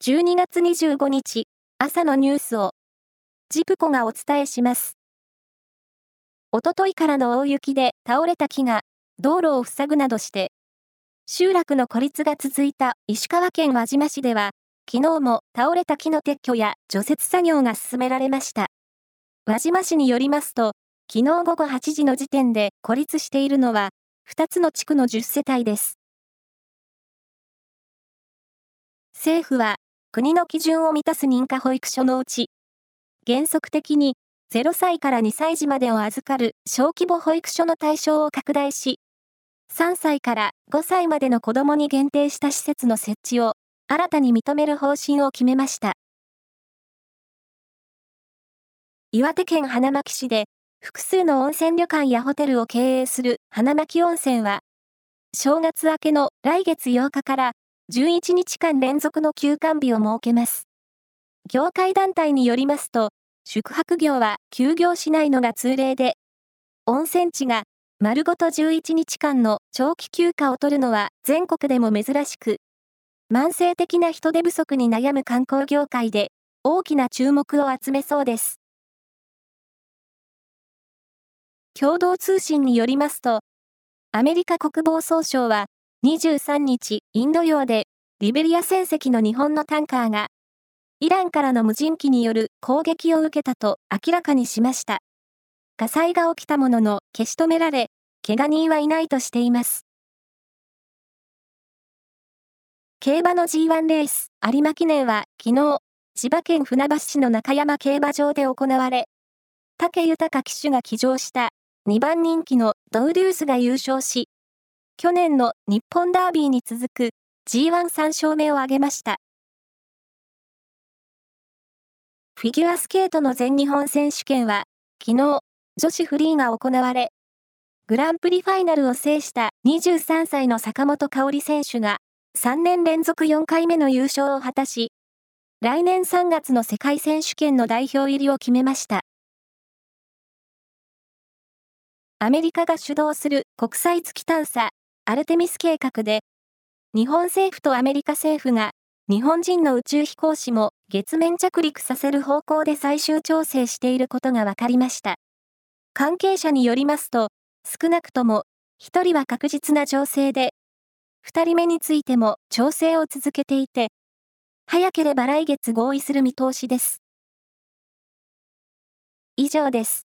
12月25日朝のニュースをジプコがお伝えします。おとといからの大雪で倒れた木が道路を塞ぐなどして集落の孤立が続いた石川県輪島市では昨日も倒れた木の撤去や除雪作業が進められました。輪島市によりますと昨日午後8時の時点で孤立しているのは2つの地区の10世帯です。政府は国の基準を満たす認可保育所のうち、原則的に0歳から2歳児までを預かる小規模保育所の対象を拡大し、3歳から5歳までの子供に限定した施設の設置を新たに認める方針を決めました。岩手県花巻市で複数の温泉旅館やホテルを経営する花巻温泉は、正月明けの来月8日から11日間連続の休館日を設けます。業界団体によりますと、宿泊業は休業しないのが通例で、温泉地が丸ごと11日間の長期休暇を取るのは全国でも珍しく、慢性的な人手不足に悩む観光業界で大きな注目を集めそうです。共同通信によりますと、アメリカ国防総省は23日、インド洋で、リベリア船籍の日本のタンカーが、イランからの無人機による攻撃を受けたと明らかにしました。火災が起きたものの消し止められ、怪我人はいないとしています。競馬の G1 レース、有馬記念は昨日、千葉県船橋市の中山競馬場で行われ、武豊騎手が騎乗した2番人気のドウデュースが優勝し、去年の日本ダービーに続く G13 勝目を挙げました。フィギュアスケートの全日本選手権は、昨日、女子フリーが行われ、グランプリファイナルを制した23歳の坂本香織選手が、3年連続4回目の優勝を果たし、来年3月の世界選手権の代表入りを決めました。アメリカが主導する国際月探査アルテミス計画で、日本政府とアメリカ政府が日本人の宇宙飛行士も月面着陸させる方向で最終調整していることが分かりました。関係者によりますと、少なくとも1人は確実な情勢で、2人目についても調整を続けていて、早ければ来月合意する見通しです。以上です。